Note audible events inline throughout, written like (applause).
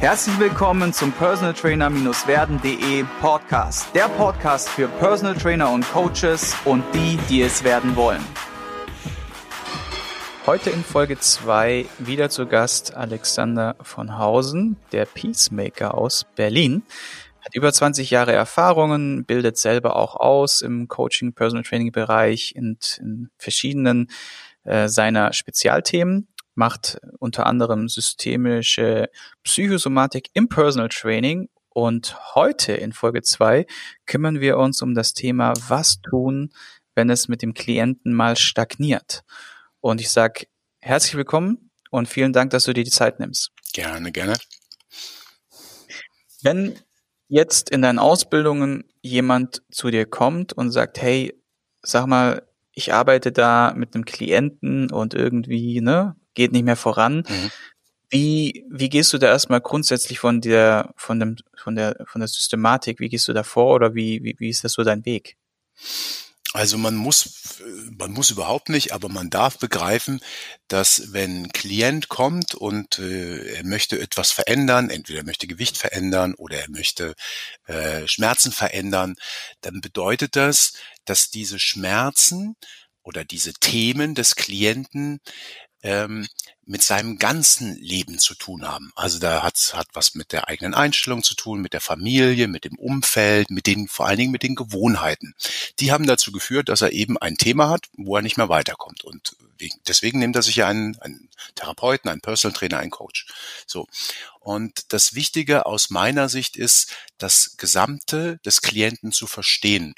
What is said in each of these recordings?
Herzlich willkommen zum Personal Trainer-werden.de Podcast. Der Podcast für Personal Trainer und Coaches und die, die es werden wollen. Heute in Folge 2 wieder zu Gast Alexander von Hausen, der Peacemaker aus Berlin. Hat über 20 Jahre Erfahrungen, bildet selber auch aus im Coaching, Personal Training Bereich und in verschiedenen äh, seiner Spezialthemen macht unter anderem systemische Psychosomatik im Personal Training. Und heute in Folge zwei kümmern wir uns um das Thema, was tun, wenn es mit dem Klienten mal stagniert. Und ich sage herzlich willkommen und vielen Dank, dass du dir die Zeit nimmst. Gerne, gerne. Wenn jetzt in deinen Ausbildungen jemand zu dir kommt und sagt, hey, sag mal, ich arbeite da mit einem Klienten und irgendwie, ne, geht nicht mehr voran. Mhm. Wie, wie gehst du da erstmal grundsätzlich von der, von dem, von der, von der Systematik, wie gehst du da vor oder wie, wie, wie ist das so dein Weg? Also man muss, man muss überhaupt nicht, aber man darf begreifen, dass wenn ein Klient kommt und äh, er möchte etwas verändern, entweder er möchte Gewicht verändern oder er möchte äh, Schmerzen verändern, dann bedeutet das, dass diese Schmerzen oder diese Themen des Klienten ähm, mit seinem ganzen Leben zu tun haben. Also da hat hat was mit der eigenen Einstellung zu tun, mit der Familie, mit dem Umfeld, mit den vor allen Dingen mit den Gewohnheiten. Die haben dazu geführt, dass er eben ein Thema hat, wo er nicht mehr weiterkommt. Und deswegen nimmt er sich ja einen, einen Therapeuten, einen Personal Trainer, einen Coach. So. Und das Wichtige aus meiner Sicht ist, das Gesamte des Klienten zu verstehen.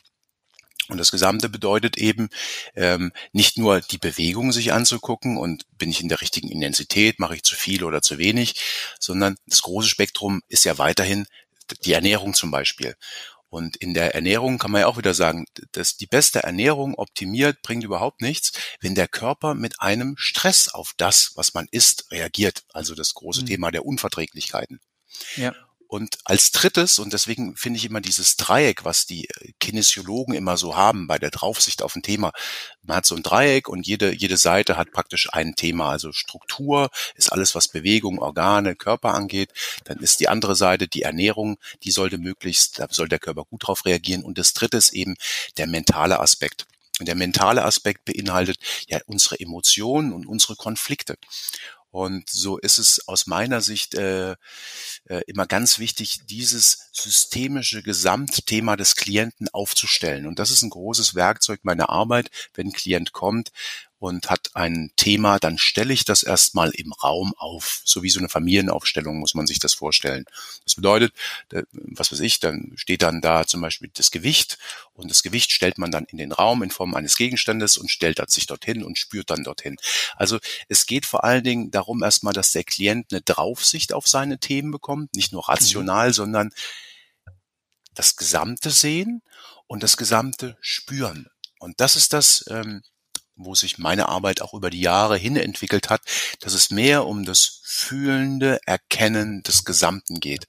Und das Gesamte bedeutet eben ähm, nicht nur die Bewegung sich anzugucken und bin ich in der richtigen Intensität, mache ich zu viel oder zu wenig, sondern das große Spektrum ist ja weiterhin die Ernährung zum Beispiel. Und in der Ernährung kann man ja auch wieder sagen, dass die beste Ernährung optimiert bringt überhaupt nichts, wenn der Körper mit einem Stress auf das, was man isst, reagiert. Also das große mhm. Thema der Unverträglichkeiten. Ja. Und als drittes, und deswegen finde ich immer dieses Dreieck, was die äh, Kinesiologen immer so haben bei der Draufsicht auf ein Thema. Man hat so ein Dreieck und jede, jede Seite hat praktisch ein Thema. Also Struktur ist alles, was Bewegung, Organe, Körper angeht. Dann ist die andere Seite die Ernährung, die sollte möglichst, da soll der Körper gut drauf reagieren. Und das dritte ist eben der mentale Aspekt. Und der mentale Aspekt beinhaltet ja unsere Emotionen und unsere Konflikte. Und so ist es aus meiner Sicht äh, äh, immer ganz wichtig, dieses systemische Gesamtthema des Klienten aufzustellen. Und das ist ein großes Werkzeug meiner Arbeit, wenn ein Klient kommt und hat ein Thema, dann stelle ich das erstmal im Raum auf. So wie so eine Familienaufstellung muss man sich das vorstellen. Das bedeutet, was weiß ich, dann steht dann da zum Beispiel das Gewicht und das Gewicht stellt man dann in den Raum in Form eines Gegenstandes und stellt sich dorthin und spürt dann dorthin. Also es geht vor allen Dingen darum erstmal, dass der Klient eine Draufsicht auf seine Themen bekommt, nicht nur rational, mhm. sondern das Gesamte sehen und das Gesamte spüren. Und das ist das, ähm, wo sich meine Arbeit auch über die Jahre hin entwickelt hat, dass es mehr um das fühlende Erkennen des Gesamten geht.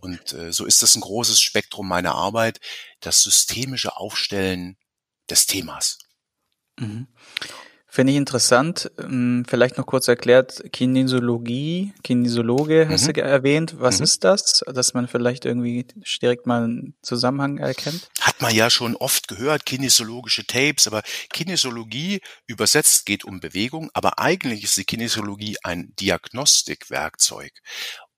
Und äh, so ist das ein großes Spektrum meiner Arbeit, das systemische Aufstellen des Themas. Mhm. Finde ich interessant. Ähm, vielleicht noch kurz erklärt, Kinesiologie, Kinesiologe hast mhm. du erwähnt. Was mhm. ist das? Dass man vielleicht irgendwie direkt mal einen Zusammenhang erkennt? Hat man ja schon oft gehört, kinesiologische Tapes, aber Kinesiologie übersetzt geht um Bewegung, aber eigentlich ist die Kinesiologie ein Diagnostikwerkzeug.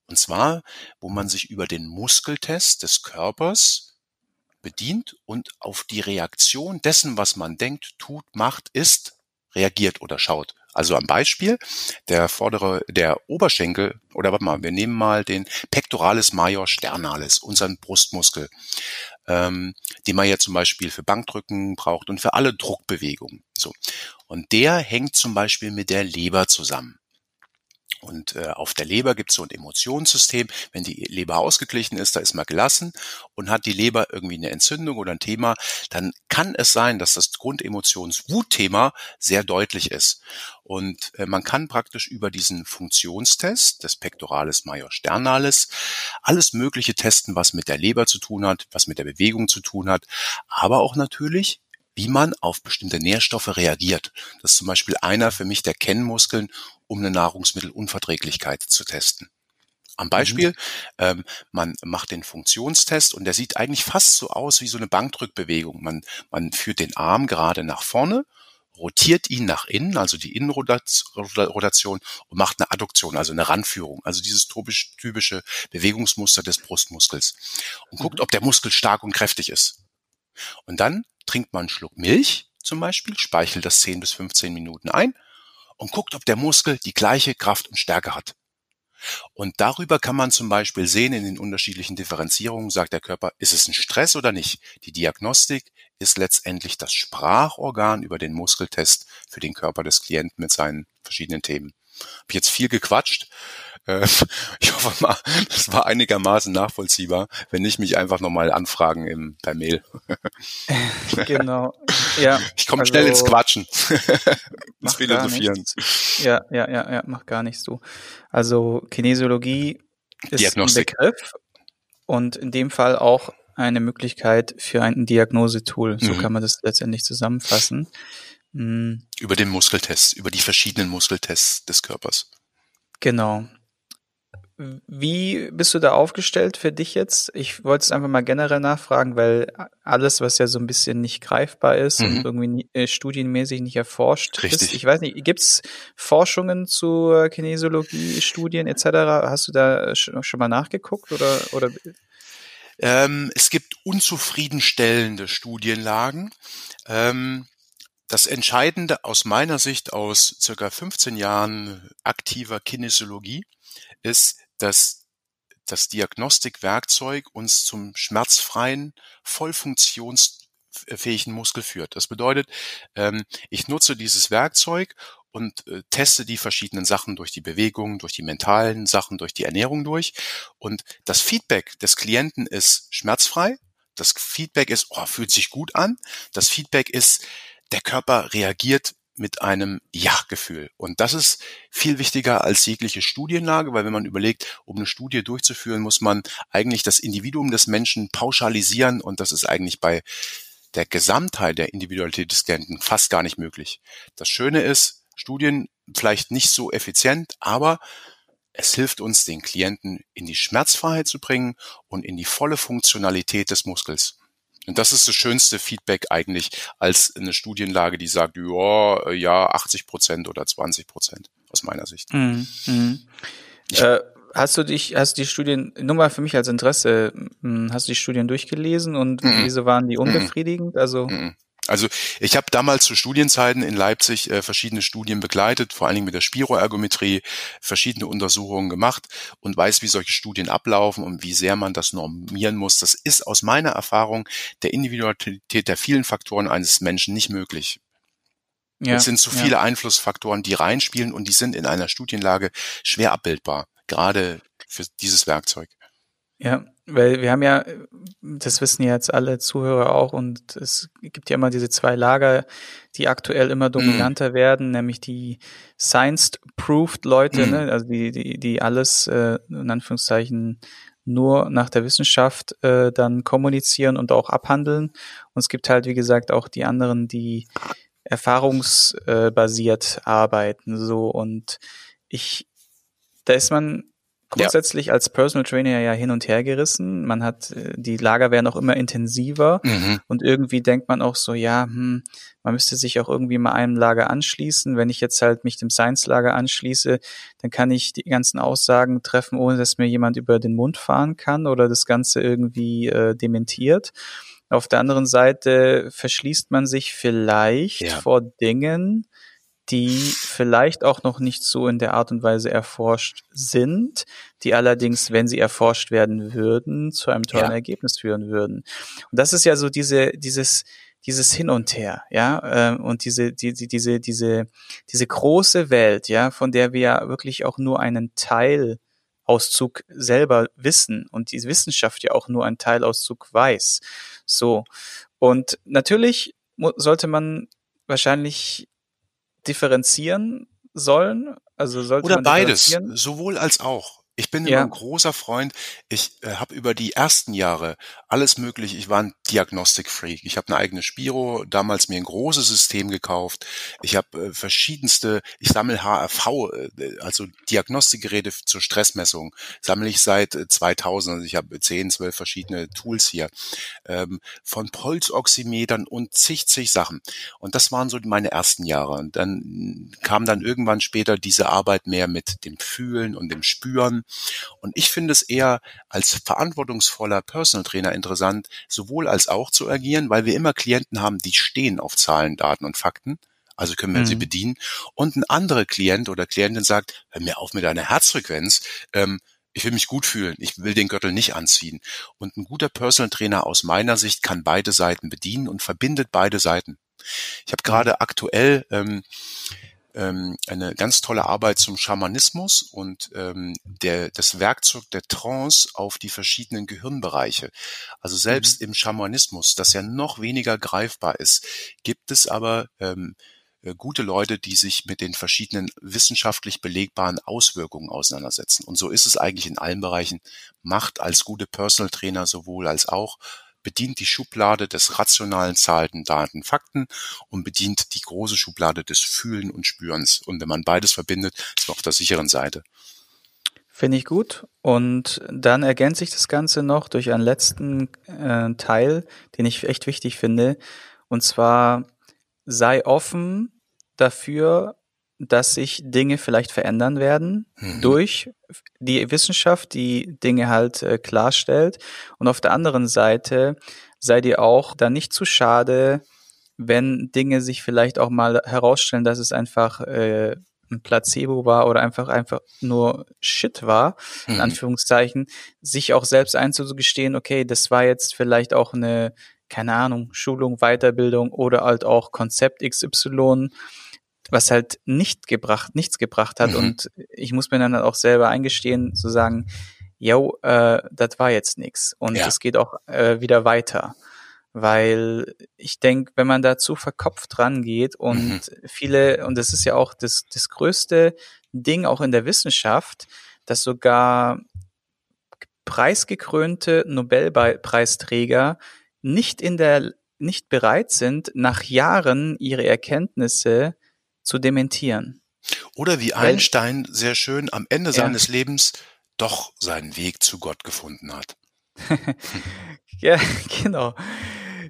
Und zwar, wo man sich über den Muskeltest des Körpers bedient und auf die Reaktion dessen, was man denkt, tut, macht, ist, reagiert oder schaut. Also am Beispiel, der vordere, der Oberschenkel, oder warte mal, wir nehmen mal den Pectoralis major sternalis, unseren Brustmuskel, ähm, den man ja zum Beispiel für Bankdrücken braucht und für alle Druckbewegungen. So. Und der hängt zum Beispiel mit der Leber zusammen. Und äh, auf der Leber gibt es so ein Emotionssystem. Wenn die Leber ausgeglichen ist, da ist man gelassen und hat die Leber irgendwie eine Entzündung oder ein Thema, dann kann es sein, dass das Grundemotionswutthema sehr deutlich ist. Und äh, man kann praktisch über diesen Funktionstest des Pectoralis major sternalis alles Mögliche testen, was mit der Leber zu tun hat, was mit der Bewegung zu tun hat, aber auch natürlich wie man auf bestimmte Nährstoffe reagiert. Das ist zum Beispiel einer für mich der Kennmuskeln, um eine Nahrungsmittelunverträglichkeit zu testen. Am Beispiel, mhm. ähm, man macht den Funktionstest und der sieht eigentlich fast so aus wie so eine Bankdrückbewegung. Man, man führt den Arm gerade nach vorne, rotiert ihn nach innen, also die Innenrotation und macht eine Adduktion, also eine Ranführung, also dieses typische Bewegungsmuster des Brustmuskels und guckt, mhm. ob der Muskel stark und kräftig ist. Und dann trinkt man einen Schluck Milch zum Beispiel, speichelt das 10 bis 15 Minuten ein und guckt, ob der Muskel die gleiche Kraft und Stärke hat. Und darüber kann man zum Beispiel sehen in den unterschiedlichen Differenzierungen, sagt der Körper, ist es ein Stress oder nicht? Die Diagnostik ist letztendlich das Sprachorgan über den Muskeltest für den Körper des Klienten mit seinen verschiedenen Themen. Hab jetzt viel gequatscht. Äh, (laughs) ich hoffe mal, das war einigermaßen nachvollziehbar. Wenn nicht, mich einfach nochmal anfragen im, per Mail. (laughs) genau. Ja. (laughs) Ich komme also, schnell ins Quatschen. ins Philosophieren. Ja, ja, ja, ja, mach gar nichts du. Also Kinesiologie ist Diagnostik. ein Begriff und in dem Fall auch eine Möglichkeit für ein Diagnosetool. So mhm. kann man das letztendlich zusammenfassen. Mhm. Über den Muskeltest, über die verschiedenen Muskeltests des Körpers. Genau. Wie bist du da aufgestellt für dich jetzt? Ich wollte es einfach mal generell nachfragen, weil alles, was ja so ein bisschen nicht greifbar ist mhm. und irgendwie äh, studienmäßig nicht erforscht Richtig. ist. Ich weiß nicht, gibt es Forschungen zu Kinesiologie, Studien etc.? Hast du da schon mal nachgeguckt oder, oder? Ähm, es gibt unzufriedenstellende Studienlagen. Ähm, das Entscheidende aus meiner Sicht aus circa 15 Jahren aktiver Kinesiologie ist, dass das Diagnostikwerkzeug uns zum schmerzfreien, voll funktionsfähigen Muskel führt. Das bedeutet, ähm, ich nutze dieses Werkzeug und äh, teste die verschiedenen Sachen durch die Bewegung, durch die mentalen Sachen, durch die Ernährung durch. Und das Feedback des Klienten ist schmerzfrei. Das Feedback ist, oh, fühlt sich gut an. Das Feedback ist, der Körper reagiert mit einem Ja-Gefühl. Und das ist viel wichtiger als jegliche Studienlage, weil wenn man überlegt, um eine Studie durchzuführen, muss man eigentlich das Individuum des Menschen pauschalisieren und das ist eigentlich bei der Gesamtheit der Individualität des Klienten fast gar nicht möglich. Das Schöne ist, Studien vielleicht nicht so effizient, aber es hilft uns, den Klienten in die Schmerzfreiheit zu bringen und in die volle Funktionalität des Muskels. Und das ist das schönste Feedback eigentlich als eine Studienlage, die sagt, ja, ja, 80 Prozent oder 20 Prozent aus meiner Sicht. Mhm. Mhm. Äh, hast du dich, hast die Studien, nur mal für mich als Interesse, hast du die Studien durchgelesen und mhm. wieso waren die unbefriedigend? Also mhm. Also ich habe damals zu Studienzeiten in Leipzig äh, verschiedene Studien begleitet, vor allen Dingen mit der Spiroergometrie, verschiedene Untersuchungen gemacht und weiß, wie solche Studien ablaufen und wie sehr man das normieren muss. Das ist aus meiner Erfahrung der Individualität der vielen Faktoren eines Menschen nicht möglich. Ja, es sind zu viele ja. Einflussfaktoren, die reinspielen und die sind in einer Studienlage schwer abbildbar, gerade für dieses Werkzeug. Ja, weil wir haben ja, das wissen ja jetzt alle Zuhörer auch, und es gibt ja immer diese zwei Lager, die aktuell immer mhm. dominanter mm. werden, nämlich die Science-Proved Leute, mm. ne? also die, die, die alles äh, in Anführungszeichen nur nach der Wissenschaft äh, dann kommunizieren und auch abhandeln. Und es gibt halt, wie gesagt, auch die anderen, die erfahrungsbasiert arbeiten. So und ich, da ist man grundsätzlich ja. als Personal Trainer ja hin und her gerissen. Man hat, äh, die Lager werden auch immer intensiver mhm. und irgendwie denkt man auch so, ja, hm, man müsste sich auch irgendwie mal einem Lager anschließen. Wenn ich jetzt halt mich dem Science-Lager anschließe, dann kann ich die ganzen Aussagen treffen, ohne dass mir jemand über den Mund fahren kann oder das Ganze irgendwie äh, dementiert. Auf der anderen Seite verschließt man sich vielleicht ja. vor Dingen, die vielleicht auch noch nicht so in der Art und Weise erforscht sind, die allerdings, wenn sie erforscht werden würden, zu einem tollen ja. Ergebnis führen würden. Und das ist ja so diese, dieses, dieses Hin und Her, ja, äh, und diese, die, die, diese, diese, diese große Welt, ja, von der wir ja wirklich auch nur einen Teilauszug selber wissen und die Wissenschaft ja auch nur einen Teilauszug weiß. So. Und natürlich sollte man wahrscheinlich differenzieren sollen? Also sollte Oder beides, sowohl als auch. Ich bin immer ein großer Freund. Ich äh, habe über die ersten Jahre alles mögliche. Ich war ein Diagnostikfreak. Ich habe eine eigene Spiro, damals mir ein großes System gekauft. Ich habe äh, verschiedenste, ich sammle HRV, äh, also Diagnostikgeräte zur Stressmessung, sammle ich seit äh, 2000. Also ich habe 10, 12 verschiedene Tools hier. Ähm, von Pulsoximetern und zig, zig Sachen. Und das waren so meine ersten Jahre. Und dann kam dann irgendwann später diese Arbeit mehr mit dem Fühlen und dem Spüren. Und ich finde es eher als verantwortungsvoller Personal Trainer interessant, sowohl als auch zu agieren, weil wir immer Klienten haben, die stehen auf Zahlen, Daten und Fakten. Also können wir mhm. sie bedienen. Und ein anderer Klient oder Klientin sagt, hör mir auf mit deiner Herzfrequenz. Ähm, ich will mich gut fühlen. Ich will den Gürtel nicht anziehen. Und ein guter Personal Trainer aus meiner Sicht kann beide Seiten bedienen und verbindet beide Seiten. Ich habe gerade aktuell ähm, ähm, eine ganz tolle Arbeit zum Schamanismus und ähm, der, das Werkzeug der Trance auf die verschiedenen Gehirnbereiche. Also selbst mhm. im Schamanismus, das ja noch weniger greifbar ist, gibt es aber ähm, äh, gute Leute, die sich mit den verschiedenen wissenschaftlich belegbaren Auswirkungen auseinandersetzen. Und so ist es eigentlich in allen Bereichen. Macht als gute Personal Trainer sowohl als auch bedient die Schublade des rationalen Zahlen, Daten, Fakten und bedient die große Schublade des Fühlen und Spürens. Und wenn man beides verbindet, ist man auf der sicheren Seite. Finde ich gut. Und dann ergänze ich das Ganze noch durch einen letzten äh, Teil, den ich echt wichtig finde. Und zwar sei offen dafür, dass sich Dinge vielleicht verändern werden mhm. durch die Wissenschaft, die Dinge halt äh, klarstellt. Und auf der anderen Seite sei dir auch da nicht zu schade, wenn Dinge sich vielleicht auch mal herausstellen, dass es einfach äh, ein Placebo war oder einfach einfach nur Shit war, in mhm. Anführungszeichen, sich auch selbst einzugestehen, okay, das war jetzt vielleicht auch eine, keine Ahnung, Schulung, Weiterbildung oder halt auch Konzept XY, was halt nicht gebracht, nichts gebracht hat. Mhm. Und ich muss mir dann halt auch selber eingestehen, zu sagen, yo, äh, das war jetzt nix. Und es geht auch äh, wieder weiter. Weil ich denke, wenn man da zu verkopft rangeht und mhm. viele, und das ist ja auch das, das größte Ding auch in der Wissenschaft, dass sogar preisgekrönte Nobelpreisträger nicht in der nicht bereit sind, nach Jahren ihre Erkenntnisse zu dementieren. Oder wie Weil, Einstein sehr schön am Ende ja. seines Lebens doch seinen Weg zu Gott gefunden hat. (laughs) ja, genau.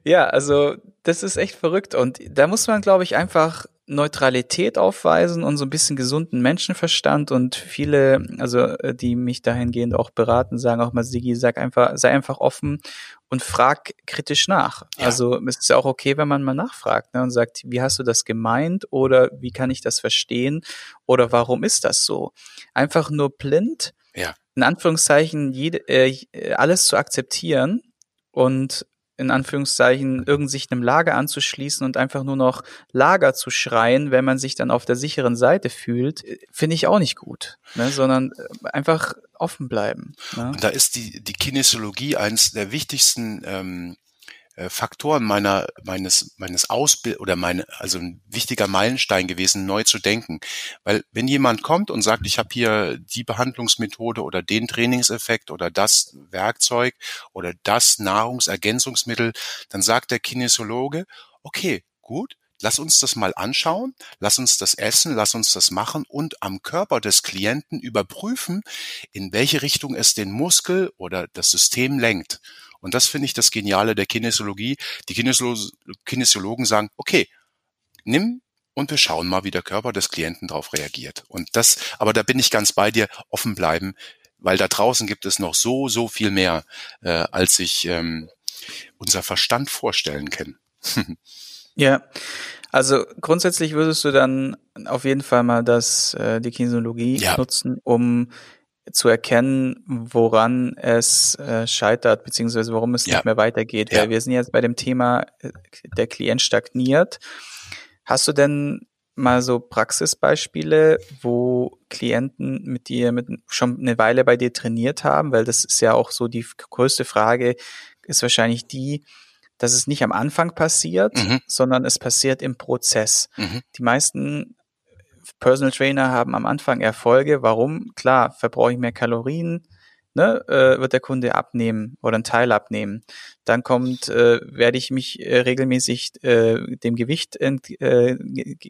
Ja, also das ist echt verrückt und da muss man, glaube ich, einfach Neutralität aufweisen und so ein bisschen gesunden Menschenverstand und viele, also äh, die mich dahingehend auch beraten, sagen auch mal, Sigi, sag einfach, sei einfach offen und frag kritisch nach. Ja. Also es ist ja auch okay, wenn man mal nachfragt ne, und sagt, wie hast du das gemeint oder wie kann ich das verstehen oder warum ist das so? Einfach nur blind, ja. in Anführungszeichen, jede, äh, alles zu akzeptieren und in Anführungszeichen irgend sich einem Lager anzuschließen und einfach nur noch Lager zu schreien, wenn man sich dann auf der sicheren Seite fühlt, finde ich auch nicht gut, ne? sondern äh, einfach offen bleiben. Ne? Und da ist die, die Kinesiologie eins der wichtigsten ähm, äh, Faktoren meiner meines meines Ausbild oder meine also ein wichtiger Meilenstein gewesen, neu zu denken, weil wenn jemand kommt und sagt, ich habe hier die Behandlungsmethode oder den Trainingseffekt oder das Werkzeug oder das Nahrungsergänzungsmittel, dann sagt der Kinesiologe, okay, gut, Lass uns das mal anschauen, lass uns das essen, lass uns das machen und am Körper des Klienten überprüfen, in welche Richtung es den Muskel oder das System lenkt. Und das finde ich das Geniale der Kinesiologie. Die Kinesiolo Kinesiologen sagen, okay, nimm und wir schauen mal, wie der Körper des Klienten darauf reagiert. Und das, aber da bin ich ganz bei dir, offen bleiben, weil da draußen gibt es noch so, so viel mehr, äh, als sich ähm, unser Verstand vorstellen kann. (laughs) ja, also grundsätzlich würdest du dann auf jeden Fall mal das, äh, die Kinesiologie ja. nutzen, um zu erkennen, woran es äh, scheitert, beziehungsweise warum es ja. nicht mehr weitergeht. Ja. Weil wir sind jetzt bei dem Thema, äh, der Klient stagniert. Hast du denn mal so Praxisbeispiele, wo Klienten mit dir mit schon eine Weile bei dir trainiert haben? Weil das ist ja auch so die größte Frage, ist wahrscheinlich die, dass es nicht am Anfang passiert, mhm. sondern es passiert im Prozess. Mhm. Die meisten Personal Trainer haben am Anfang Erfolge. Warum? Klar, verbrauche ich mehr Kalorien, ne, äh, wird der Kunde abnehmen oder einen Teil abnehmen. Dann kommt, äh, werde ich mich äh, regelmäßig äh, dem Gewicht ent, äh,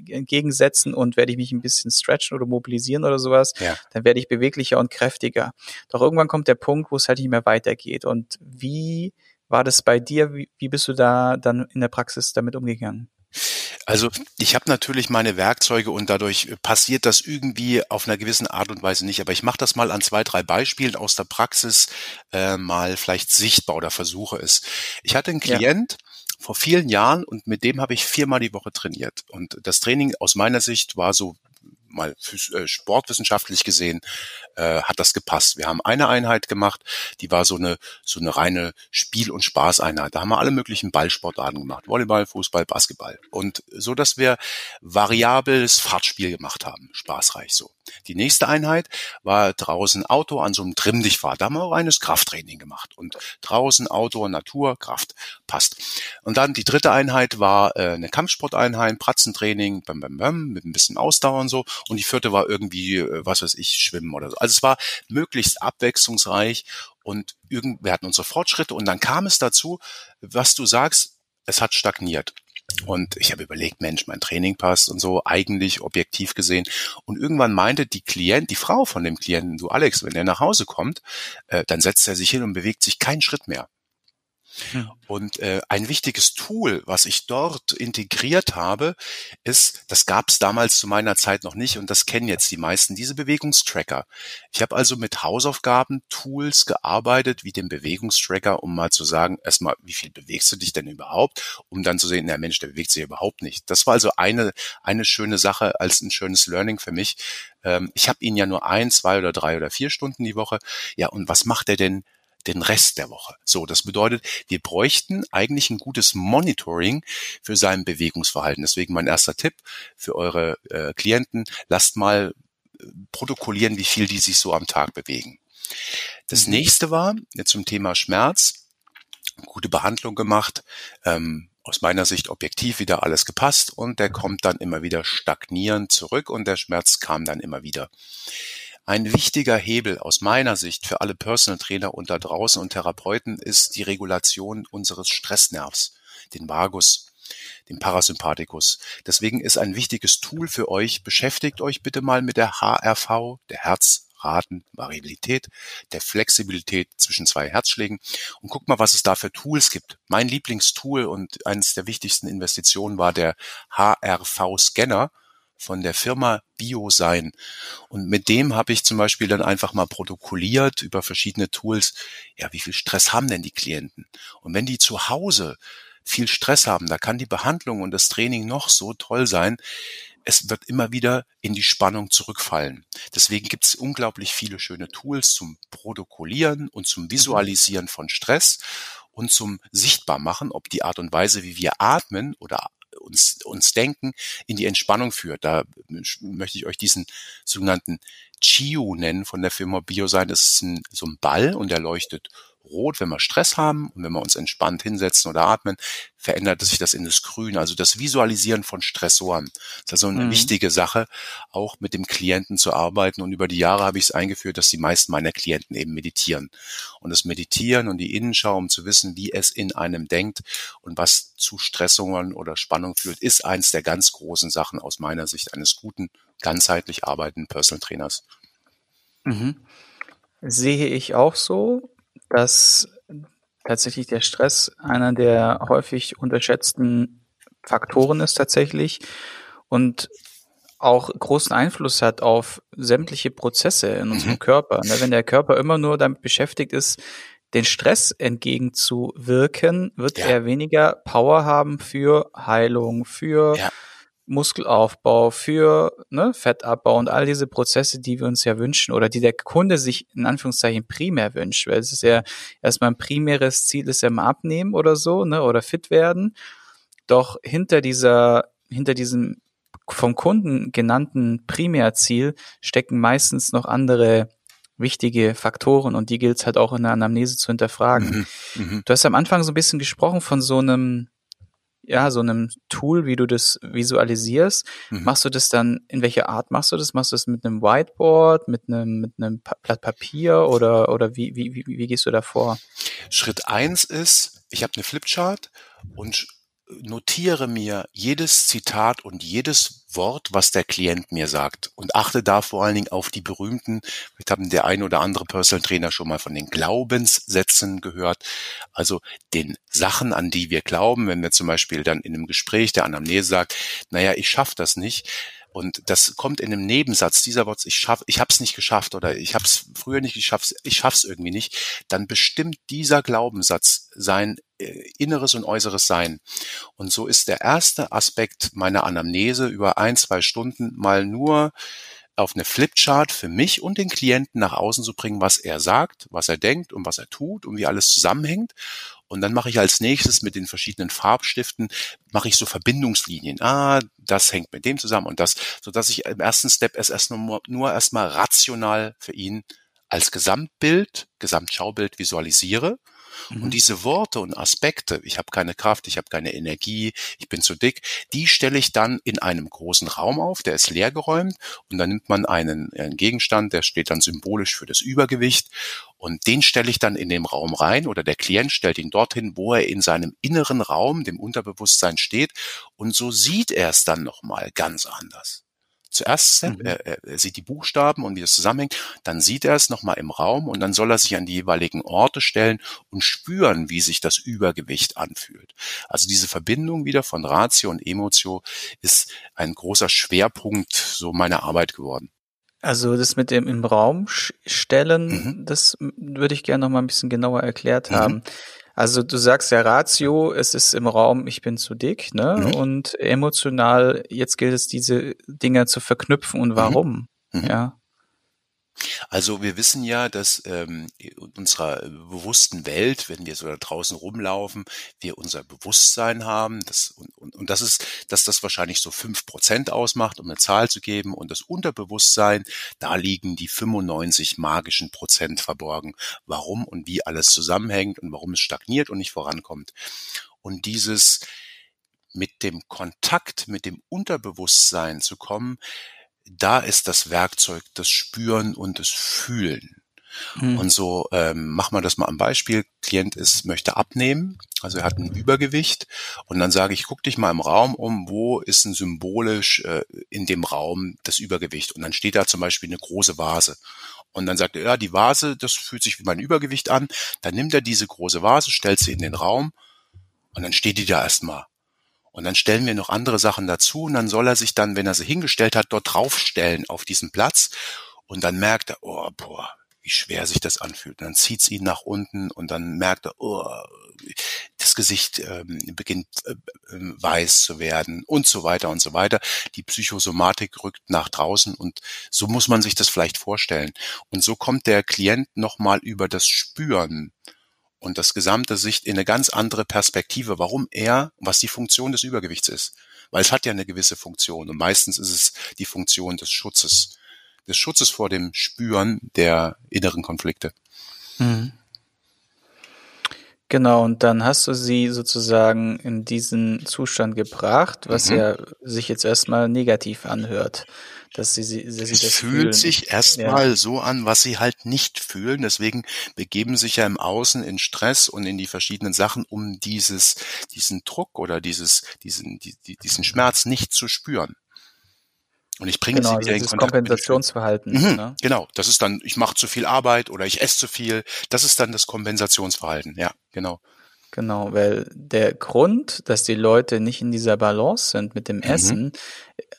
entgegensetzen und werde ich mich ein bisschen stretchen oder mobilisieren oder sowas. Ja. Dann werde ich beweglicher und kräftiger. Doch irgendwann kommt der Punkt, wo es halt nicht mehr weitergeht. Und wie war das bei dir? Wie, wie bist du da dann in der Praxis damit umgegangen? Also ich habe natürlich meine Werkzeuge und dadurch passiert das irgendwie auf einer gewissen Art und Weise nicht. Aber ich mache das mal an zwei, drei Beispielen aus der Praxis äh, mal vielleicht sichtbar oder versuche es. Ich hatte einen Klient, ja vor vielen Jahren und mit dem habe ich viermal die Woche trainiert. Und das Training aus meiner Sicht war so mal äh, sportwissenschaftlich gesehen äh, hat das gepasst. Wir haben eine Einheit gemacht, die war so eine so eine reine Spiel- und Spaßeinheit. Da haben wir alle möglichen Ballsportarten gemacht, Volleyball, Fußball, Basketball und so, dass wir variables Fahrtspiel gemacht haben, spaßreich so. Die nächste Einheit war draußen Auto an so einem Trimmdichtfahrt. Da haben wir auch reines Krafttraining gemacht und draußen Outdoor, Natur, Kraft passt. Und dann die dritte Einheit war äh, eine Kampfsporteinheit, Pratzentraining, bam, bam, bam, mit ein bisschen Ausdauer und so und die vierte war irgendwie, äh, was weiß ich, Schwimmen oder so. Also es war möglichst abwechslungsreich und wir hatten unsere Fortschritte und dann kam es dazu, was du sagst, es hat stagniert. Und ich habe überlegt, Mensch, mein Training passt und so, eigentlich objektiv gesehen. Und irgendwann meinte die Klient, die Frau von dem Klienten, du Alex, wenn er nach Hause kommt, äh, dann setzt er sich hin und bewegt sich keinen Schritt mehr. Und äh, ein wichtiges Tool, was ich dort integriert habe, ist, das gab es damals zu meiner Zeit noch nicht und das kennen jetzt die meisten, diese Bewegungstracker. Ich habe also mit Hausaufgaben, Tools gearbeitet, wie dem Bewegungstracker, um mal zu sagen, erstmal, wie viel bewegst du dich denn überhaupt, um dann zu sehen, der Mensch, der bewegt sich überhaupt nicht. Das war also eine, eine schöne Sache als ein schönes Learning für mich. Ähm, ich habe ihn ja nur ein, zwei oder drei oder vier Stunden die Woche. Ja, und was macht er denn? Den Rest der Woche. So, das bedeutet, wir bräuchten eigentlich ein gutes Monitoring für sein Bewegungsverhalten. Deswegen mein erster Tipp für eure äh, Klienten, lasst mal äh, protokollieren, wie viel die sich so am Tag bewegen. Das mhm. nächste war jetzt zum Thema Schmerz. Gute Behandlung gemacht. Ähm, aus meiner Sicht objektiv wieder alles gepasst und der kommt dann immer wieder stagnierend zurück und der Schmerz kam dann immer wieder. Ein wichtiger Hebel aus meiner Sicht für alle Personal Trainer unter draußen und Therapeuten ist die Regulation unseres Stressnervs, den Vagus, den Parasympathikus. Deswegen ist ein wichtiges Tool für euch, beschäftigt euch bitte mal mit der HRV, der Herzratenvariabilität, der Flexibilität zwischen zwei Herzschlägen und guckt mal, was es da für Tools gibt. Mein Lieblingstool und eines der wichtigsten Investitionen war der HRV-Scanner von der Firma BioSign. Und mit dem habe ich zum Beispiel dann einfach mal protokolliert über verschiedene Tools, ja, wie viel Stress haben denn die Klienten? Und wenn die zu Hause viel Stress haben, da kann die Behandlung und das Training noch so toll sein, es wird immer wieder in die Spannung zurückfallen. Deswegen gibt es unglaublich viele schöne Tools zum Protokollieren und zum Visualisieren von Stress und zum Sichtbarmachen, ob die Art und Weise, wie wir atmen oder uns, uns Denken in die Entspannung führt. Da möchte ich euch diesen sogenannten Chiu nennen von der Firma BioSign. Das ist ein, so ein Ball und der leuchtet rot, wenn wir Stress haben und wenn wir uns entspannt hinsetzen oder atmen, verändert sich das in das Grün. Also das Visualisieren von Stressoren. Das ist also eine mhm. wichtige Sache, auch mit dem Klienten zu arbeiten. Und über die Jahre habe ich es eingeführt, dass die meisten meiner Klienten eben meditieren. Und das Meditieren und die Innenschau, um zu wissen, wie es in einem denkt und was zu Stressungen oder Spannung führt, ist eins der ganz großen Sachen aus meiner Sicht eines guten, ganzheitlich arbeitenden Personal Trainers. Mhm. Sehe ich auch so dass tatsächlich der Stress einer der häufig unterschätzten Faktoren ist tatsächlich und auch großen Einfluss hat auf sämtliche Prozesse in unserem mhm. Körper. Ne, wenn der Körper immer nur damit beschäftigt ist, den Stress entgegenzuwirken, wird ja. er weniger Power haben für Heilung, für ja. Muskelaufbau, für ne, Fettabbau und all diese Prozesse, die wir uns ja wünschen oder die der Kunde sich in Anführungszeichen primär wünscht. Weil es ist ja erstmal ein primäres Ziel, ist ja mal abnehmen oder so, ne, oder fit werden. Doch hinter dieser, hinter diesem vom Kunden genannten Primärziel stecken meistens noch andere wichtige Faktoren und die gilt es halt auch in der Anamnese zu hinterfragen. Mhm, mh. Du hast am Anfang so ein bisschen gesprochen von so einem ja, so einem Tool, wie du das visualisierst. Mhm. Machst du das dann, in welcher Art machst du das? Machst du das mit einem Whiteboard, mit einem, mit einem Blatt Papier oder, oder wie, wie, wie, wie gehst du da vor? Schritt eins ist, ich habe eine Flipchart und notiere mir jedes Zitat und jedes Wort, was der Klient mir sagt und achte da vor allen Dingen auf die berühmten, vielleicht haben der ein oder andere Personal Trainer schon mal von den Glaubenssätzen gehört, also den Sachen, an die wir glauben, wenn wir zum Beispiel dann in einem Gespräch der Anamnese sagt, naja, ich schaffe das nicht, und das kommt in einem Nebensatz dieser Worte, ich schaff, ich hab's nicht geschafft oder ich hab's früher nicht geschafft, ich schaff's irgendwie nicht, dann bestimmt dieser Glaubenssatz sein äh, inneres und äußeres Sein. Und so ist der erste Aspekt meiner Anamnese über ein, zwei Stunden mal nur auf eine Flipchart für mich und den Klienten nach außen zu bringen, was er sagt, was er denkt und was er tut und wie alles zusammenhängt. Und dann mache ich als nächstes mit den verschiedenen Farbstiften, mache ich so Verbindungslinien. Ah, das hängt mit dem zusammen und das, so dass ich im ersten Step es erst nur, nur erstmal rational für ihn als Gesamtbild, Gesamtschaubild visualisiere. Mhm. Und diese Worte und Aspekte, ich habe keine Kraft, ich habe keine Energie, ich bin zu dick, die stelle ich dann in einem großen Raum auf, der ist leergeräumt und dann nimmt man einen, einen Gegenstand, der steht dann symbolisch für das Übergewicht und den stelle ich dann in den Raum rein oder der Klient stellt ihn dorthin, wo er in seinem inneren Raum, dem Unterbewusstsein steht und so sieht er es dann nochmal ganz anders. Zuerst Mhm. er, er, sieht die Buchstaben und wie es zusammenhängt, dann sieht er es nochmal im Raum und dann soll er sich an die jeweiligen Orte stellen und spüren, wie sich das Übergewicht anfühlt. Also diese Verbindung wieder von Ratio und Emotio ist ein großer Schwerpunkt so meiner Arbeit geworden. Also das mit dem im Raum stellen, Mhm. das würde ich gerne noch mal ein bisschen genauer erklärt Mhm. haben. Also du sagst ja Ratio, es ist im Raum, ich bin zu dick, ne? Mhm. Und emotional, jetzt gilt es, diese Dinge zu verknüpfen und warum. Mhm. Ja. Also wir wissen ja, dass ähm, in unserer bewussten Welt, wenn wir so da draußen rumlaufen, wir unser Bewusstsein haben, das, und, und, und das ist, dass das wahrscheinlich so fünf Prozent ausmacht, um eine Zahl zu geben, und das Unterbewusstsein, da liegen die 95 magischen Prozent verborgen, warum und wie alles zusammenhängt und warum es stagniert und nicht vorankommt. Und dieses mit dem Kontakt mit dem Unterbewusstsein zu kommen, da ist das Werkzeug das Spüren und das Fühlen. Mhm. Und so ähm, machen wir das mal am Beispiel. Klient ist, möchte abnehmen, also er hat ein Übergewicht. Und dann sage ich, guck dich mal im Raum um, wo ist denn symbolisch äh, in dem Raum das Übergewicht? Und dann steht da zum Beispiel eine große Vase. Und dann sagt er, ja, die Vase, das fühlt sich wie mein Übergewicht an. Dann nimmt er diese große Vase, stellt sie in den Raum und dann steht die da erstmal. Und dann stellen wir noch andere Sachen dazu und dann soll er sich dann, wenn er sie hingestellt hat, dort draufstellen auf diesen Platz und dann merkt er, oh, boah, wie schwer sich das anfühlt. Und dann zieht's ihn nach unten und dann merkt er, oh, das Gesicht ähm, beginnt äh, äh, weiß zu werden und so weiter und so weiter. Die Psychosomatik rückt nach draußen und so muss man sich das vielleicht vorstellen. Und so kommt der Klient nochmal über das Spüren und das gesamte Sicht in eine ganz andere Perspektive, warum er, was die Funktion des Übergewichts ist. Weil es hat ja eine gewisse Funktion und meistens ist es die Funktion des Schutzes, des Schutzes vor dem Spüren der inneren Konflikte. Mhm. Genau, und dann hast du sie sozusagen in diesen Zustand gebracht, was Mhm. ja sich jetzt erstmal negativ anhört, dass sie, sie, dass sie Es das fühlt fühlen. sich erstmal so an, was sie halt nicht fühlen. Deswegen begeben sich ja im Außen in Stress und in die verschiedenen Sachen, um dieses, diesen Druck oder dieses, diesen, die, die, diesen Schmerz nicht zu spüren. Und ich bringe Genau, sie also wieder in dieses Kontakt. Kompensationsverhalten. Mhm, Ne? Genau, das ist dann, ich mache zu viel Arbeit oder ich esse zu viel. Das ist dann das Kompensationsverhalten. Ja, genau. Genau, weil der Grund, dass die Leute nicht in dieser Balance sind mit dem Mhm. Essen,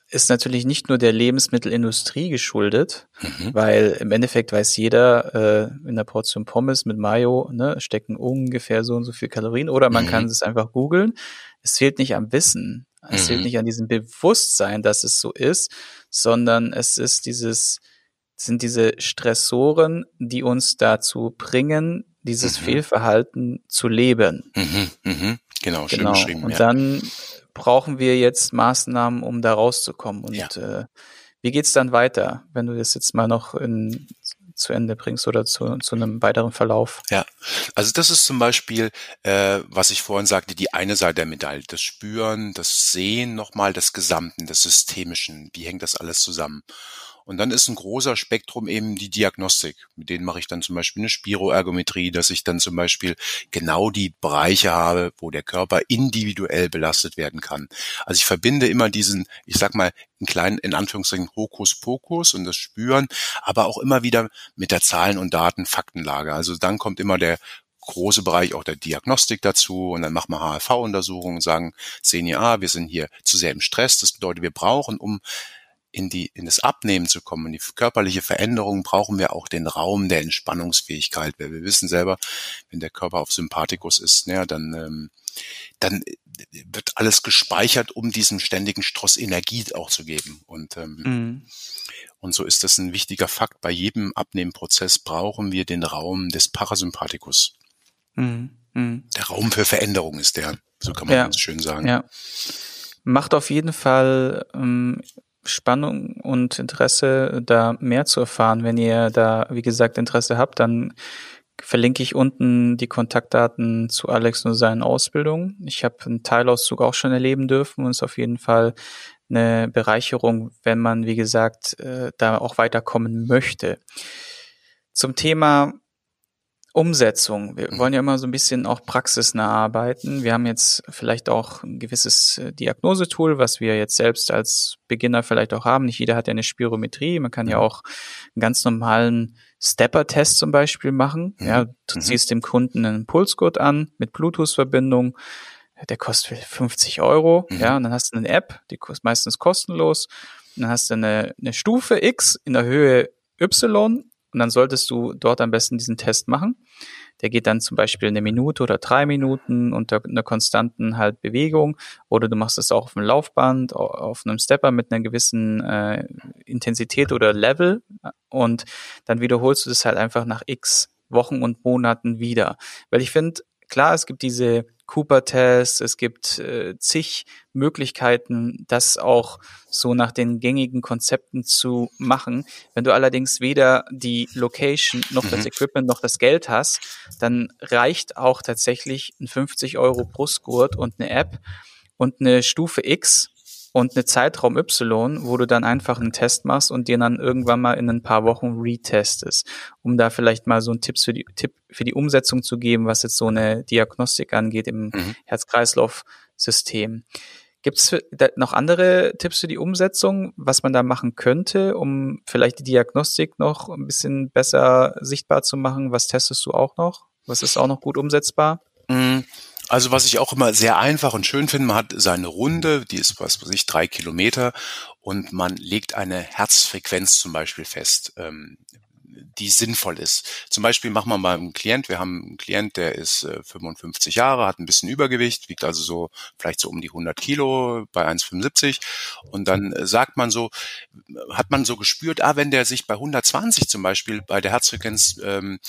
ist natürlich nicht nur der Lebensmittelindustrie geschuldet, Mhm. weil im Endeffekt weiß jeder, äh, in der Portion Pommes mit Mayo ne, stecken ungefähr so und so viel Kalorien oder man Mhm. kann es einfach googeln. Es fehlt nicht am Wissen, es Mhm. fehlt nicht an diesem Bewusstsein, dass es so ist, sondern es ist dieses, sind diese Stressoren, die uns dazu bringen, dieses Mhm. Fehlverhalten zu leben. Mhm. Mhm. Genau, schön Genau. beschrieben. Und ja. dann brauchen wir jetzt Maßnahmen, um da rauszukommen. Und Ja. äh, wie geht's dann weiter, wenn du das jetzt mal noch in zu Ende bringst oder zu, zu einem weiteren Verlauf. Ja, also das ist zum Beispiel, äh, was ich vorhin sagte, die eine Seite der Medaille, das Spüren, das Sehen nochmal des Gesamten, des Systemischen, wie hängt das alles zusammen. Und dann ist ein großer Spektrum eben die Diagnostik. Mit denen mache ich dann zum Beispiel eine Spiroergometrie, dass ich dann zum Beispiel genau die Bereiche habe, wo der Körper individuell belastet werden kann. Also ich verbinde immer diesen, ich sag mal, einen kleinen, in Anführungszeichen, Hokuspokus und das Spüren, aber auch immer wieder mit der Zahlen- und Daten-Faktenlage. Also dann kommt immer der große Bereich auch der Diagnostik dazu und dann machen wir HRV-Untersuchungen und sagen, sehen ja, ah, wir sind hier zu sehr im Stress. Das bedeutet, wir brauchen, um in die, in das Abnehmen zu kommen, in die körperliche Veränderung, brauchen wir auch den Raum der Entspannungsfähigkeit. Weil wir wissen selber, wenn der Körper auf Sympathikus ist, ja, dann, ähm, dann wird alles gespeichert, um diesem ständigen Stross Energie auch zu geben. Und, ähm, mhm. und so ist das ein wichtiger Fakt. Bei jedem Abnehmprozess brauchen wir den Raum des Parasympathikus. Mhm. Mhm. Der Raum für Veränderung ist der, so kann man ja. ganz schön sagen. Ja. Macht auf jeden Fall ähm, Spannung und Interesse, da mehr zu erfahren. Wenn ihr da, wie gesagt, Interesse habt, dann verlinke ich unten die Kontaktdaten zu Alex und seinen Ausbildungen. Ich habe einen Teilauszug auch schon erleben dürfen und es ist auf jeden Fall eine Bereicherung, wenn man, wie gesagt, äh, da auch weiterkommen möchte. Zum Thema Umsetzung. Wir mhm. wollen ja immer so ein bisschen auch praxisnah arbeiten. Wir haben jetzt vielleicht auch ein gewisses äh, Diagnosetool, was wir jetzt selbst als Beginner vielleicht auch haben. Nicht jeder hat ja eine Spirometrie. Man kann ja mhm. auch einen ganz normalen Stepper-Test zum Beispiel machen. Mhm. Ja, du ziehst dem Kunden einen Pulsgurt an mit Bluetooth-Verbindung. Der kostet 50 Euro. Ja, und dann hast du eine App, die ist meistens kostenlos. Und dann hast du eine, eine Stufe X in der Höhe Y und dann solltest du dort am besten diesen Test machen. Der geht dann zum Beispiel eine Minute oder drei Minuten unter einer konstanten halt Bewegung. Oder du machst es auch auf einem Laufband, auf einem Stepper mit einer gewissen äh, Intensität oder Level. Und dann wiederholst du das halt einfach nach x Wochen und Monaten wieder. Weil ich finde, klar, es gibt diese Cooper-Test, es gibt äh, zig Möglichkeiten, das auch so nach den gängigen Konzepten zu machen. Wenn du allerdings weder die Location noch das mhm. Equipment noch das Geld hast, dann reicht auch tatsächlich ein 50 Euro Brustgurt und eine App und eine Stufe X und eine Zeitraum Y, wo du dann einfach einen Test machst und den dann irgendwann mal in ein paar Wochen retestest, um da vielleicht mal so einen Tipp für die, Tipp für die Umsetzung zu geben, was jetzt so eine Diagnostik angeht im mhm. Herz-Kreislauf-System. Gibt es noch andere Tipps für die Umsetzung, was man da machen könnte, um vielleicht die Diagnostik noch ein bisschen besser sichtbar zu machen? Was testest du auch noch? Was ist auch noch gut umsetzbar? Mhm. Also was ich auch immer sehr einfach und schön finde, man hat seine Runde, die ist, was weiß ich, drei Kilometer und man legt eine Herzfrequenz zum Beispiel fest, ähm, die sinnvoll ist. Zum Beispiel machen wir mal einen Klient, wir haben einen Klient, der ist äh, 55 Jahre, hat ein bisschen Übergewicht, wiegt also so vielleicht so um die 100 Kilo bei 1,75 und dann äh, sagt man so, hat man so gespürt, ah, wenn der sich bei 120 zum Beispiel bei der Herzfrequenz ähm,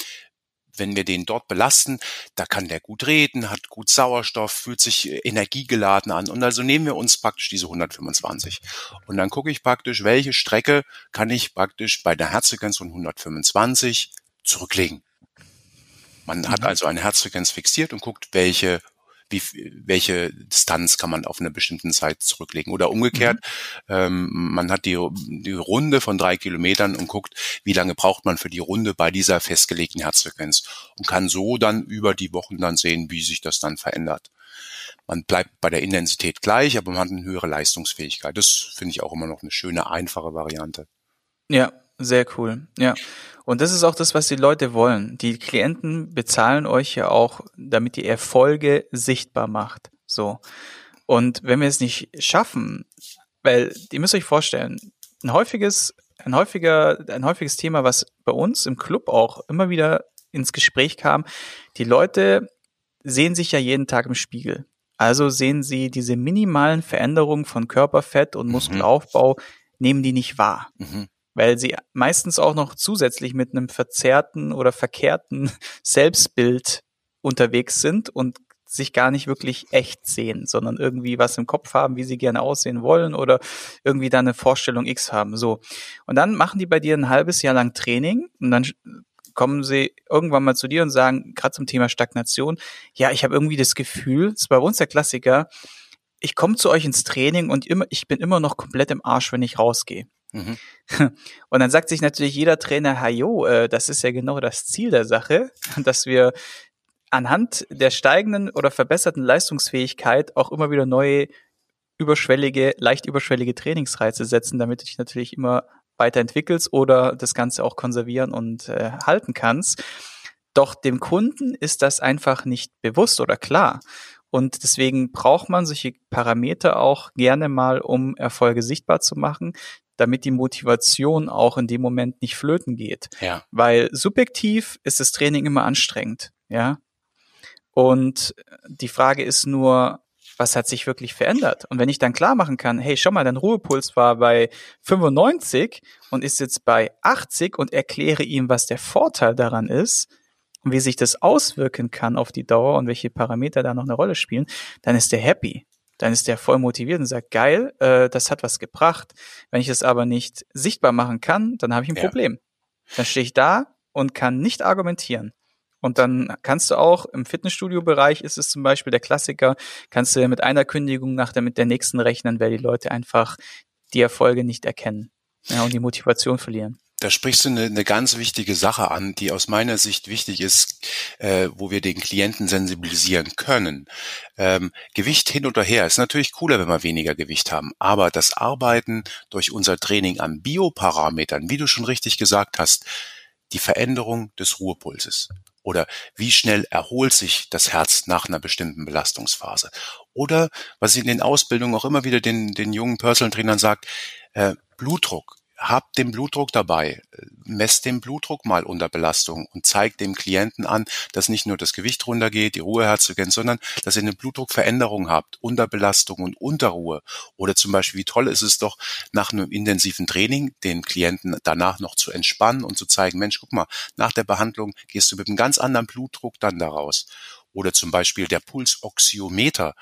wenn wir den dort belasten, da kann der gut reden, hat gut Sauerstoff, fühlt sich äh, energiegeladen an. Und also nehmen wir uns praktisch diese 125. Und dann gucke ich praktisch, welche Strecke kann ich praktisch bei der Herzfrequenz von 125 zurücklegen. Man mhm. hat also eine Herzfrequenz fixiert und guckt, welche wie, welche Distanz kann man auf eine bestimmte Zeit zurücklegen. Oder umgekehrt, mhm. ähm, man hat die, die Runde von drei Kilometern und guckt, wie lange braucht man für die Runde bei dieser festgelegten Herzfrequenz und kann so dann über die Wochen dann sehen, wie sich das dann verändert. Man bleibt bei der Intensität gleich, aber man hat eine höhere Leistungsfähigkeit. Das finde ich auch immer noch eine schöne, einfache Variante. Ja, sehr cool. Ja. Und das ist auch das, was die Leute wollen. Die Klienten bezahlen euch ja auch, damit ihr Erfolge sichtbar macht. So. Und wenn wir es nicht schaffen, weil ihr müsst euch vorstellen, ein häufiges, ein häufiger, ein häufiges Thema, was bei uns im Club auch immer wieder ins Gespräch kam, die Leute sehen sich ja jeden Tag im Spiegel. Also sehen sie diese minimalen Veränderungen von Körperfett und mhm. Muskelaufbau, nehmen die nicht wahr. Mhm weil sie meistens auch noch zusätzlich mit einem verzerrten oder verkehrten (laughs) Selbstbild unterwegs sind und sich gar nicht wirklich echt sehen, sondern irgendwie was im Kopf haben, wie sie gerne aussehen wollen oder irgendwie da eine Vorstellung X haben. So. Und dann machen die bei dir ein halbes Jahr lang Training und dann kommen sie irgendwann mal zu dir und sagen, gerade zum Thema Stagnation, ja, ich habe irgendwie das Gefühl, das ist bei uns der Klassiker, ich komme zu euch ins Training und immer, ich bin immer noch komplett im Arsch, wenn ich rausgehe. Mhm. (laughs) Und dann sagt sich natürlich jeder Trainer, hajo, äh, das ist ja genau das Ziel der Sache, (laughs) dass wir anhand der steigenden oder verbesserten Leistungsfähigkeit auch immer wieder neue überschwellige, leicht überschwellige Trainingsreize setzen, damit du dich natürlich immer weiterentwickelst oder das Ganze auch konservieren und äh, halten kannst. Doch dem Kunden ist das einfach nicht bewusst oder klar. Und deswegen braucht man solche Parameter auch gerne mal, um Erfolge sichtbar zu machen, damit die Motivation auch in dem Moment nicht flöten geht. Ja. Weil subjektiv ist das Training immer anstrengend, ja. Und die Frage ist nur, was hat sich wirklich verändert? Und wenn ich dann klar machen kann, hey, schau mal, dein Ruhepuls war bei 95 und ist jetzt bei 80 und erkläre ihm, was der Vorteil daran ist und wie sich das auswirken kann auf die Dauer und welche Parameter da noch eine Rolle spielen, dann ist der happy. Dann ist der voll motiviert und sagt, geil, äh, das hat was gebracht. Wenn ich es aber nicht sichtbar machen kann, dann habe ich ein ja. Problem. Dann stehe ich da und kann nicht argumentieren. Und dann kannst du auch im Fitnessstudio-Bereich ist es zum Beispiel der Klassiker, kannst du mit einer Kündigung nach der, mit der nächsten rechnen, weil die Leute einfach die Erfolge nicht erkennen ja, und die Motivation verlieren. Da sprichst du eine, eine ganz wichtige Sache an, die aus meiner Sicht wichtig ist, äh, wo wir den Klienten sensibilisieren können. Ähm, Gewicht hin oder her ist natürlich cooler, wenn wir weniger Gewicht haben, aber das Arbeiten durch unser Training an Bioparametern, wie du schon richtig gesagt hast, die Veränderung des Ruhepulses, oder wie schnell erholt sich das Herz nach einer bestimmten Belastungsphase? Oder, was ich in den Ausbildungen auch immer wieder den, den jungen Personal Trainern sagt, äh, Blutdruck habt den Blutdruck dabei, messt den Blutdruck mal unter Belastung und zeigt dem Klienten an, dass nicht nur das Gewicht runtergeht, die Ruheherzfrequenz, sondern dass ihr eine Blutdruckveränderung habt, unter Belastung und unter Ruhe. Oder zum Beispiel, wie toll ist es doch, nach einem intensiven Training den Klienten danach noch zu entspannen und zu zeigen, Mensch, guck mal, nach der Behandlung gehst du mit einem ganz anderen Blutdruck dann daraus. Oder zum Beispiel der Pulsoxiometer,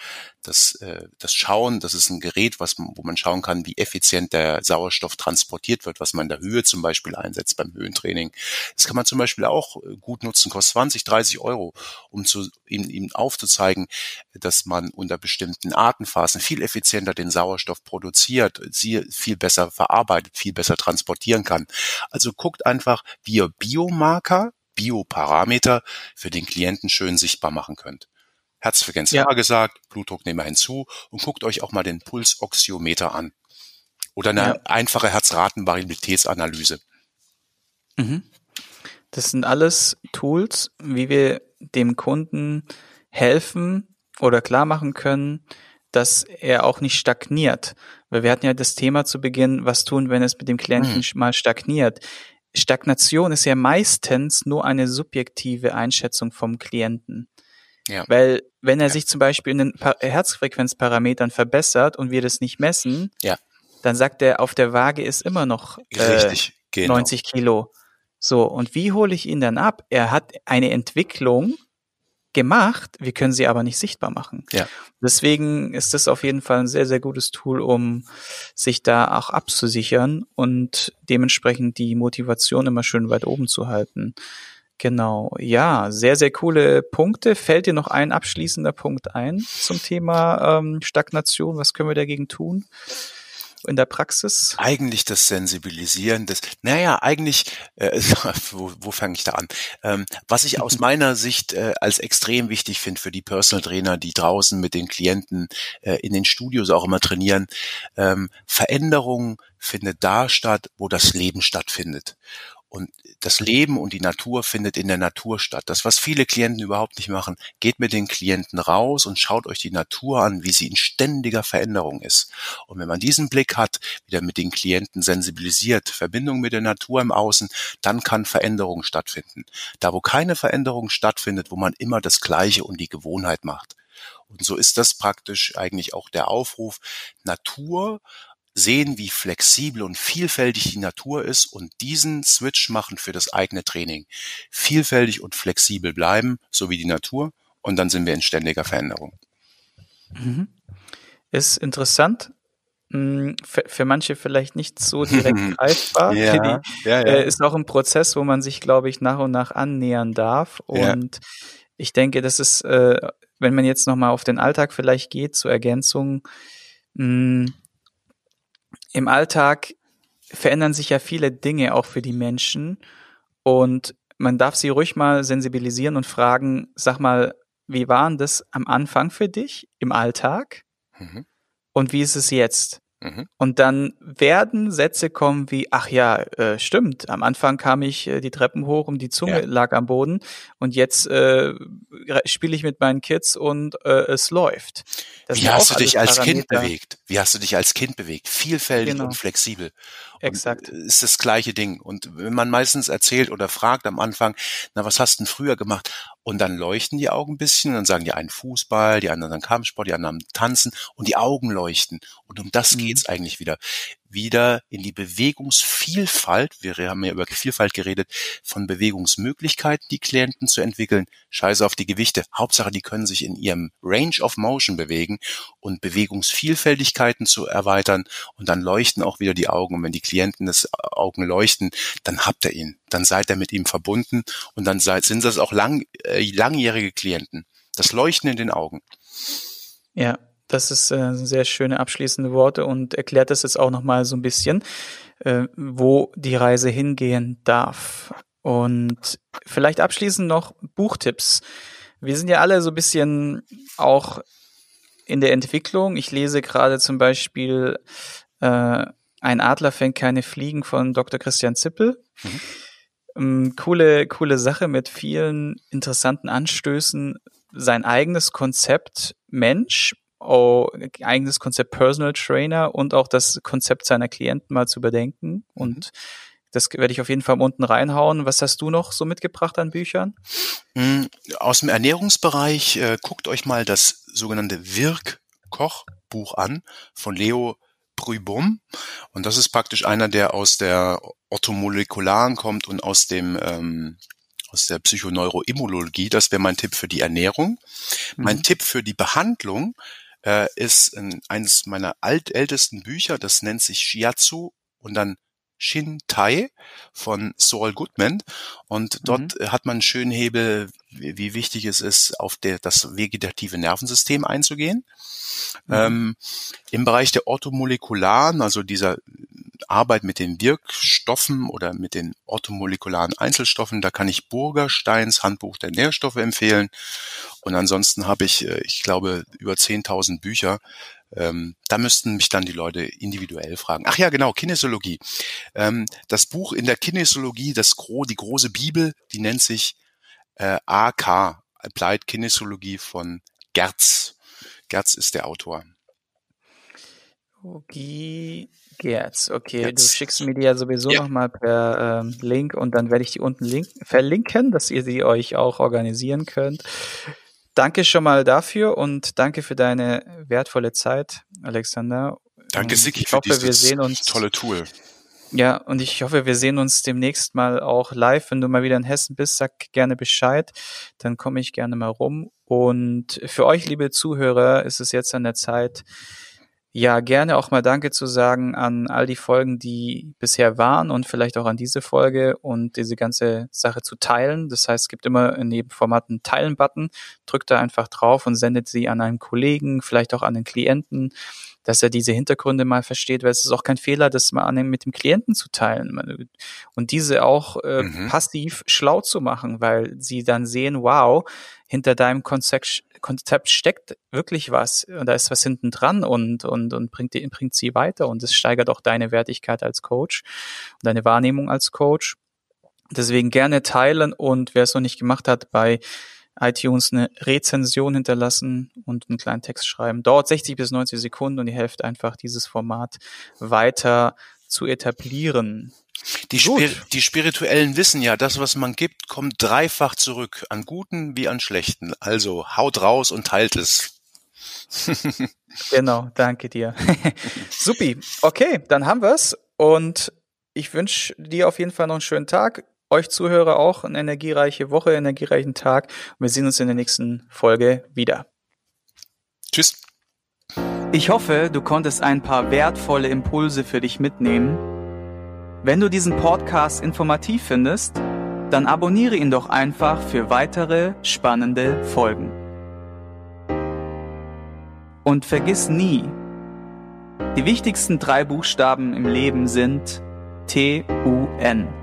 das, äh, das Schauen, das ist ein Gerät, was, wo man schauen kann, wie effizient der Sauerstoff transportiert wird, was man in der Höhe zum Beispiel einsetzt beim Höhentraining. Das kann man zum Beispiel auch äh, gut nutzen, kostet 20, 30 Euro, um zu, ihm, ihm aufzuzeigen, dass man unter bestimmten Atemphasen viel effizienter den Sauerstoff produziert, sie viel besser verarbeitet, viel besser transportieren kann. Also guckt einfach, wie ihr Biomarker Bioparameter für den Klienten schön sichtbar machen könnt. Herzfrequenz ja. gesagt, Blutdruck nehmen wir hinzu und guckt euch auch mal den Pulsoxiometer an. Oder eine ja. einfache Herzratenvariabilitätsanalyse. Mhm. Das sind alles Tools, wie wir dem Kunden helfen oder klar machen können, dass er auch nicht stagniert. Weil wir hatten ja das Thema zu Beginn, was tun, wenn es mit dem Klienten mhm. mal stagniert. Stagnation ist ja meistens nur eine subjektive Einschätzung vom Klienten. Ja. Weil wenn er ja. sich zum Beispiel in den Herzfrequenzparametern verbessert und wir das nicht messen, ja. dann sagt er, auf der Waage ist immer noch äh, genau. 90 Kilo. So, und wie hole ich ihn dann ab? Er hat eine Entwicklung, gemacht, wir können sie aber nicht sichtbar machen. Ja. Deswegen ist das auf jeden Fall ein sehr, sehr gutes Tool, um sich da auch abzusichern und dementsprechend die Motivation immer schön weit oben zu halten. Genau, ja, sehr, sehr coole Punkte. Fällt dir noch ein abschließender Punkt ein zum Thema ähm, Stagnation? Was können wir dagegen tun? In der Praxis? Eigentlich das Sensibilisieren des, naja, eigentlich, äh, (laughs) wo, wo fange ich da an? Ähm, was ich aus (laughs) meiner Sicht äh, als extrem wichtig finde für die Personal Trainer, die draußen mit den Klienten äh, in den Studios auch immer trainieren, ähm, Veränderung findet da statt, wo das Leben stattfindet. Und das Leben und die Natur findet in der Natur statt. Das, was viele Klienten überhaupt nicht machen, geht mit den Klienten raus und schaut euch die Natur an, wie sie in ständiger Veränderung ist. Und wenn man diesen Blick hat, wieder mit den Klienten sensibilisiert, Verbindung mit der Natur im Außen, dann kann Veränderung stattfinden. Da, wo keine Veränderung stattfindet, wo man immer das Gleiche und die Gewohnheit macht. Und so ist das praktisch eigentlich auch der Aufruf, Natur sehen, wie flexibel und vielfältig die Natur ist und diesen Switch machen für das eigene Training. Vielfältig und flexibel bleiben, so wie die Natur und dann sind wir in ständiger Veränderung. Mhm. Ist interessant. Hm, für, für manche vielleicht nicht so direkt (laughs) greifbar. ja, ja, ja. äh, ist auch ein Prozess, wo man sich, glaube ich, nach und nach annähern darf. Und ich denke, das ist, äh, wenn man jetzt nochmal auf den Alltag vielleicht geht, zur Ergänzung, mh, im Alltag verändern sich ja viele Dinge auch für die Menschen und man darf sie ruhig mal sensibilisieren und fragen, sag mal, wie war denn das am Anfang für dich im Alltag Mhm. und wie ist es jetzt? Mhm. Und dann werden Sätze kommen wie, ach ja, äh, stimmt, am Anfang kam ich äh, die Treppen hoch und die Zunge Ja. lag am Boden und jetzt äh, spiele ich mit meinen Kids und äh, es läuft. Das Wie hast du dich als Kind Parameter. bewegt? Wie hast du dich als Kind bewegt? Vielfältig Genau. und flexibel. Exakt. Und, äh, ist das gleiche Ding. Und wenn man meistens erzählt oder fragt am Anfang, na, was hast du denn früher gemacht? Und dann leuchten die Augen ein bisschen und dann sagen die einen Fußball, die anderen dann Kampfsport, die anderen tanzen und die Augen leuchten. Und um das Mhm. geht's eigentlich wieder. Wieder in die Bewegungsvielfalt, wir haben ja über Vielfalt geredet, von Bewegungsmöglichkeiten die Klienten zu entwickeln. Scheiße auf die Gewichte. Hauptsache, die können sich in ihrem Range of Motion bewegen und Bewegungsvielfältigkeiten zu erweitern und dann leuchten auch wieder die Augen. Und wenn die Klienten das Augen leuchten, dann habt ihr ihn. Dann seid ihr mit ihm verbunden und dann seid, sind das auch lang, äh, langjährige Klienten. Das Leuchten in den Augen. Ja, das ist äh, sehr schöne abschließende Worte und erklärt das jetzt auch nochmal so ein bisschen, äh, wo die Reise hingehen darf. Und vielleicht abschließend noch Buchtipps. Wir sind ja alle so ein bisschen auch in der Entwicklung. Ich lese gerade zum Beispiel äh, Ein Adler fängt keine Fliegen von Dr. Christian Zippel. Mhm. Ähm, coole, coole Sache mit vielen interessanten Anstößen. Sein eigenes Konzept Mensch, oh, eigenes Konzept Personal Trainer und auch das Konzept seiner Klienten mal zu überdenken. Und das werde ich auf jeden Fall unten reinhauen. Was hast du noch so mitgebracht an Büchern? Mm, Aus dem Ernährungsbereich äh, guckt euch mal das sogenannte Wirk-Kochbuch an von Leo Brübum. Und das ist praktisch einer, der aus der Orthomolekularen kommt und aus dem ähm, aus der Psychoneuroimmunologie. Das wäre mein Tipp für die Ernährung. Mein Mhm. Tipp für die Behandlung äh, ist ein, eines meiner altältesten Bücher. Das nennt sich Shiatsu und dann Shintai von Saul Goodman. Und dort äh, hat man einen schönen Hebel, wie, wie wichtig es ist, auf der, das vegetative Nervensystem einzugehen. Mhm. Ähm, Im Bereich der Orthomolekularen, also dieser Arbeit mit den Wirkstoffen oder mit den orthomolekularen Einzelstoffen, da kann ich Burgersteins Handbuch der Nährstoffe empfehlen. Und ansonsten habe ich, äh, ich glaube, über 10.000 Bücher. Ähm, da müssten mich dann die Leute individuell fragen. Ach ja, genau, Kinesiologie. Ähm, das Buch in der Kinesiologie, das Gro, die große Bibel, die nennt sich äh, AK, Applied Kinesiologie von Gerz. Gerz ist der Autor. Guy Gerz, okay. Du Gerz. schickst mir die ja sowieso Ja. nochmal per ähm, Link und dann werde ich die unten link verlinken, dass ihr sie euch auch organisieren könnt. Danke schon mal dafür und danke für deine wertvolle Zeit, Alexander. Danke, Siki, ich für hoffe, wir dieses sehen uns tolle Tool. Ja, und ich hoffe, wir sehen uns demnächst mal auch live. Wenn du mal wieder in Hessen bist, sag gerne Bescheid. Dann komme ich gerne mal rum. Und für euch, liebe Zuhörer, ist es jetzt an der Zeit, ja, gerne auch mal Danke zu sagen an all die Folgen, die bisher waren und vielleicht auch an diese Folge und diese ganze Sache zu teilen. Das heißt, es gibt immer in jedem Format einen Teilen-Button. Drückt da einfach drauf und sendet sie an einen Kollegen, vielleicht auch an den Klienten dass er diese Hintergründe mal versteht, weil es ist auch kein Fehler, das mal an dem, mit dem Klienten zu teilen und diese auch äh, Mhm. passiv schlau zu machen, weil sie dann sehen, wow, hinter deinem Konzept, Konzept steckt wirklich was und da ist was hinten dran und, und, und bringt, die, bringt sie weiter und es steigert auch deine Wertigkeit als Coach und deine Wahrnehmung als Coach. Deswegen gerne teilen und wer es noch nicht gemacht hat, bei iTunes eine Rezension hinterlassen und einen kleinen Text schreiben. Dauert 60 bis 90 Sekunden und ihr helft einfach, dieses Format weiter zu etablieren. Die. Spir die Spirituellen wissen ja, das, was man gibt, kommt dreifach zurück, an guten wie an schlechten. Also haut raus und teilt es. Genau, danke dir. (laughs) Supi. Okay, dann haben wir's und ich wünsche dir auf jeden Fall noch einen schönen Tag. Euch Zuhörer auch eine energiereiche Woche, energiereichen Tag. Und wir sehen uns in der nächsten Folge wieder. Tschüss. Ich hoffe, du konntest ein paar wertvolle Impulse für dich mitnehmen. Wenn du diesen Podcast informativ findest, dann abonniere ihn doch einfach für weitere spannende Folgen. Und vergiss nie, die wichtigsten drei Buchstaben im Leben sind T-U-N.